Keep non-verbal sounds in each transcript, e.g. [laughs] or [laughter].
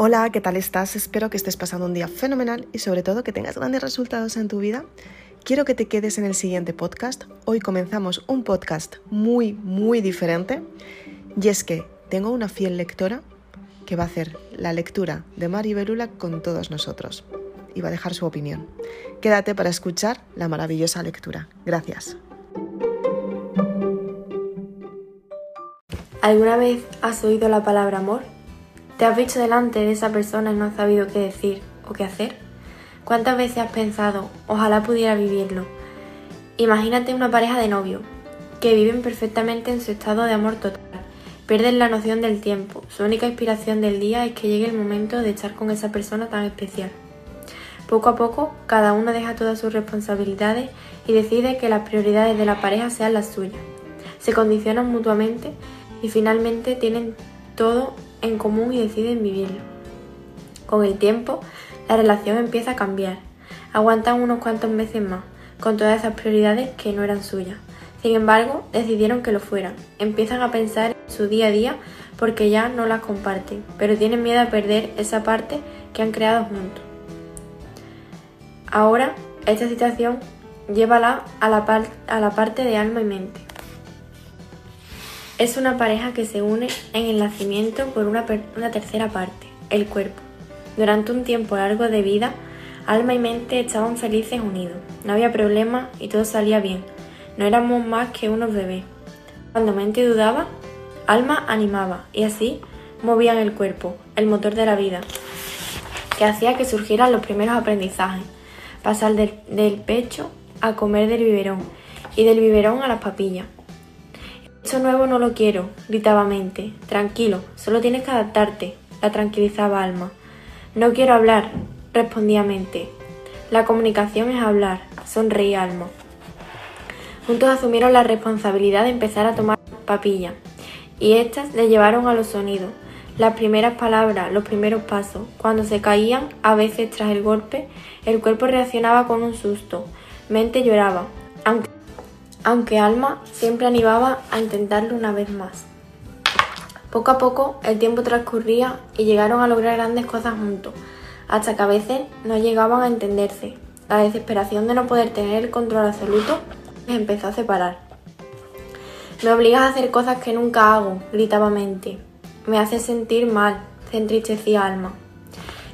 Hola, ¿qué tal estás? Espero que estés pasando un día fenomenal y sobre todo que tengas grandes resultados en tu vida. Quiero que te quedes en el siguiente podcast. Hoy comenzamos un podcast muy, muy diferente y es que tengo una fiel lectora que va a hacer la lectura de Mari Berula con todos nosotros y va a dejar su opinión. Quédate para escuchar la maravillosa lectura. Gracias. ¿Alguna vez has oído la palabra amor? ¿Te has visto delante de esa persona y no has sabido qué decir o qué hacer? ¿Cuántas veces has pensado, ojalá pudiera vivirlo? Imagínate una pareja de novio, que viven perfectamente en su estado de amor total, pierden la noción del tiempo, su única inspiración del día es que llegue el momento de estar con esa persona tan especial. Poco a poco, cada uno deja todas sus responsabilidades y decide que las prioridades de la pareja sean las suyas. Se condicionan mutuamente y finalmente tienen todo en común y deciden vivirlo. Con el tiempo, la relación empieza a cambiar. Aguantan unos cuantos meses más, con todas esas prioridades que no eran suyas. Sin embargo, decidieron que lo fueran. Empiezan a pensar en su día a día porque ya no las comparten, pero tienen miedo a perder esa parte que han creado juntos. Ahora, esta situación llévala a la, a la parte de alma y mente. Es una pareja que se une en el nacimiento por una, tercera parte, el cuerpo. Durante un tiempo largo de vida, alma y mente estaban felices unidos. No había problema y todo salía bien. No éramos más que unos bebés. Cuando mente dudaba, alma animaba y así movían el cuerpo, el motor de la vida, que hacía que surgieran los primeros aprendizajes. Pasar del, del pecho a comer del biberón y del biberón a las papillas eso nuevo no lo quiero, gritaba Mente. Tranquilo, solo tienes que adaptarte, la tranquilizaba Alma. No quiero hablar, respondía Mente. La comunicación es hablar, sonreía Alma. Juntos asumieron la responsabilidad de empezar a tomar papilla, y éstas le llevaron a los sonidos, las primeras palabras, los primeros pasos. Cuando se caían, a veces tras el golpe, el cuerpo reaccionaba con un susto. Mente lloraba, aunque aunque Alma siempre animaba a intentarlo una vez más. Poco a poco el tiempo transcurría y llegaron a lograr grandes cosas juntos, hasta que a veces no llegaban a entenderse. La desesperación de no poder tener el control absoluto les empezó a separar. Me obligas a hacer cosas que nunca hago, gritaba Mente. Me hace sentir mal, se entristecía Alma.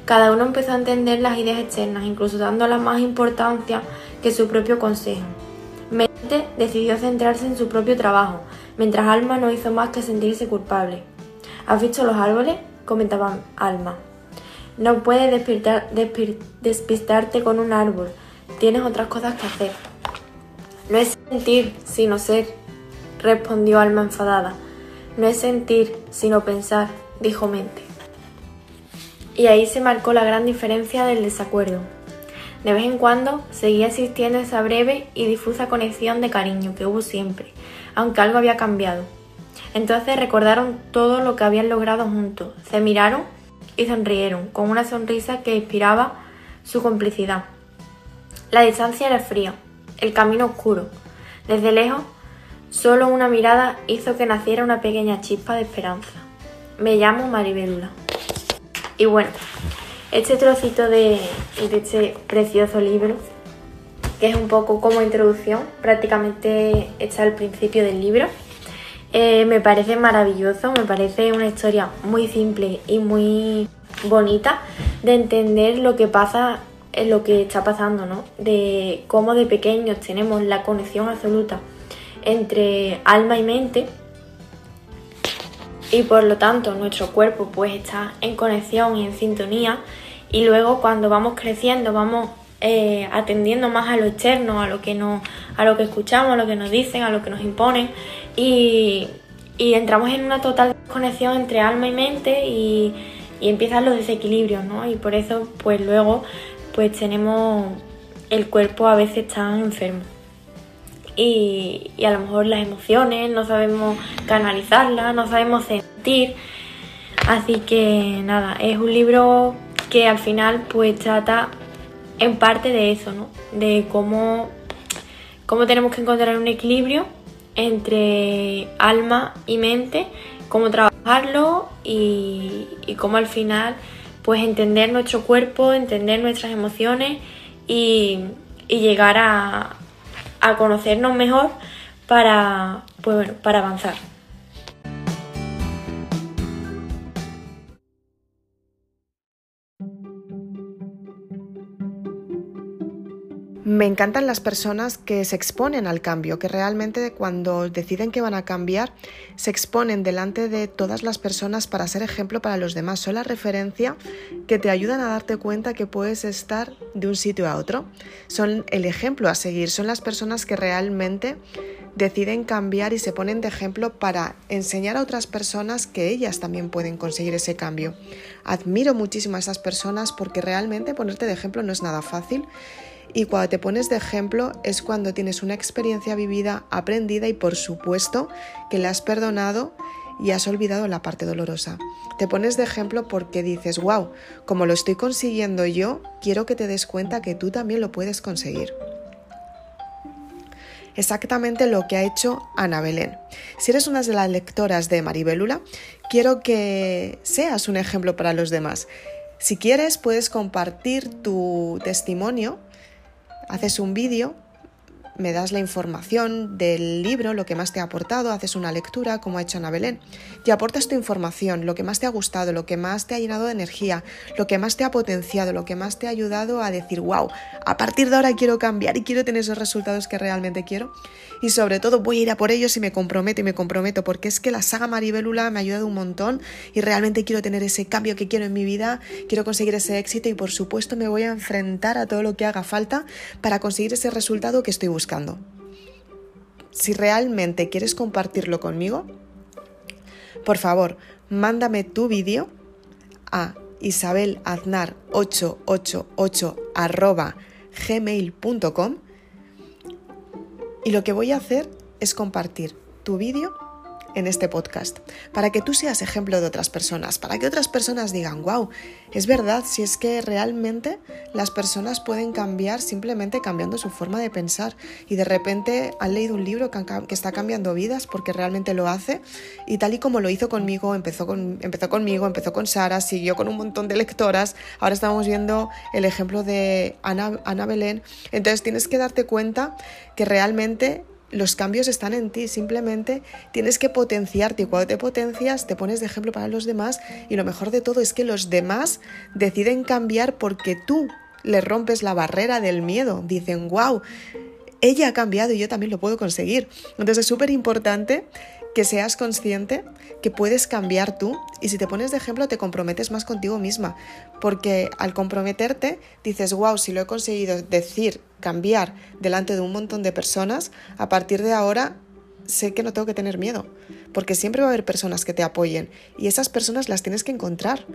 Cada uno empezó a entender las ideas externas, incluso dándolas más importancia que su propio consejo. Decidió centrarse en su propio trabajo, mientras Alma no hizo más que sentirse culpable. ¿Has visto los árboles? comentaba Alma. No puedes despistarte con un árbol, tienes otras cosas que hacer. No es sentir, sino ser, respondió Alma enfadada. No es sentir, sino pensar, dijo Mente. Y ahí se marcó la gran diferencia del desacuerdo. De vez en cuando seguía existiendo esa breve y difusa conexión de cariño que hubo siempre, aunque algo había cambiado. Entonces recordaron todo lo que habían logrado juntos, se miraron y sonrieron, con una sonrisa que inspiraba su complicidad. La distancia era fría, el camino oscuro. Desde lejos, solo una mirada hizo que naciera una pequeña chispa de esperanza. Me llamo Maribelula. Y bueno, este trocito de, este precioso libro, que es un poco como introducción, prácticamente está al principio del libro, eh, me parece maravilloso, me parece una historia muy simple y muy bonita de entender lo que pasa, lo que está pasando, ¿no? De cómo de pequeños tenemos la conexión absoluta entre alma y mente y por lo tanto nuestro cuerpo pues está en conexión y en sintonía y luego cuando vamos creciendo vamos eh, atendiendo más a lo externo, a lo que nos, a lo que escuchamos, a lo que nos dicen, a lo que nos imponen y, entramos en una total conexión entre alma y mente y, empiezan los desequilibrios, ¿no? Y por eso pues luego pues tenemos el cuerpo a veces tan enfermo. Y, y, a lo mejor las emociones, no sabemos canalizarlas, no sabemos sentir. Así que nada, es un libro que al final pues trata en parte de eso, ¿no? De cómo, cómo tenemos que encontrar un equilibrio entre alma y mente, cómo trabajarlo y, cómo al final pues entender nuestro cuerpo, entender nuestras emociones y, llegar a, a conocernos mejor para, pues para avanzar. Me encantan las personas que se exponen al cambio, que realmente cuando deciden que van a cambiar, se exponen delante de todas las personas para ser ejemplo para los demás. Son la referencia que te ayudan a darte cuenta que puedes estar de un sitio a otro. Son el ejemplo a seguir, son las personas que realmente deciden cambiar y se ponen de ejemplo para enseñar a otras personas que ellas también pueden conseguir ese cambio. Admiro muchísimo a esas personas porque realmente ponerte de ejemplo no es nada fácil y cuando te pones de ejemplo es cuando tienes una experiencia vivida, aprendida y por supuesto que la has perdonado y has olvidado la parte dolorosa. Te pones de ejemplo porque dices, wow, como lo estoy consiguiendo yo, quiero que te des cuenta que tú también lo puedes conseguir. Exactamente lo que ha hecho Ana Belén. Si eres una de las lectoras de Maribelula, quiero que seas un ejemplo para los demás. Si quieres, puedes compartir tu testimonio haces un vídeo, me das la información del libro, lo que más te ha aportado, haces una lectura, como ha hecho Ana Belén. Te aportas tu información, lo que más te ha gustado, lo que más te ha llenado de energía, lo que más te ha potenciado, lo que más te ha ayudado a decir, wow, a partir de ahora quiero cambiar y quiero tener esos resultados que realmente quiero y sobre todo voy a ir a por ellos y me comprometo y me comprometo porque es que la saga Maribelula me ha ayudado un montón y realmente quiero tener ese cambio que quiero en mi vida, quiero conseguir ese éxito y por supuesto me voy a enfrentar a todo lo que haga falta para conseguir ese resultado que estoy buscando. Si realmente quieres compartirlo conmigo, por favor, mándame tu vídeo a isabelaznar888 gmail.com y lo que voy a hacer es compartir tu vídeo en este podcast, para que tú seas ejemplo de otras personas, para que otras personas digan, wow, es verdad, si es que realmente las personas pueden cambiar simplemente cambiando su forma de pensar y de repente han leído un libro que, está cambiando vidas porque realmente lo hace y tal y como lo hizo conmigo, empezó, con, empezó conmigo, empezó con Sara, siguió con un montón de lectoras, ahora estamos viendo el ejemplo de Ana, Ana Belén, entonces tienes que darte cuenta que realmente los cambios están en ti, simplemente tienes que potenciarte y cuando te potencias te pones de ejemplo para los demás y lo mejor de todo es que los demás deciden cambiar porque tú le rompes la barrera del miedo, dicen, wow, ella ha cambiado y yo también lo puedo conseguir. Entonces es súper importante que seas consciente que puedes cambiar tú y si te pones de ejemplo te comprometes más contigo misma, porque al comprometerte dices, wow, si lo he conseguido decir, cambiar delante de un montón de personas, a partir de ahora sé que no tengo que tener miedo, porque siempre va a haber personas que te apoyen y esas personas las tienes que encontrar.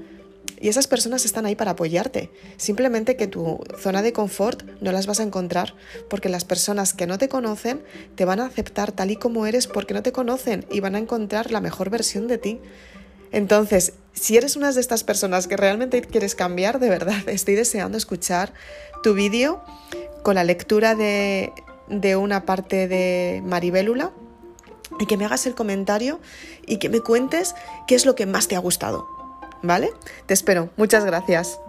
Y esas personas están ahí para apoyarte. Simplemente que tu zona de confort no las vas a encontrar porque las personas que no te conocen te van a aceptar tal y como eres porque no te conocen y van a encontrar la mejor versión de ti. Entonces, si eres una de estas personas que realmente quieres cambiar, de verdad, [laughs] estoy deseando escuchar tu vídeo con la lectura de, de una parte de Maribélula y que me hagas el comentario y que me cuentes qué es lo que más te ha gustado. ¿Vale? Te espero. Muchas gracias.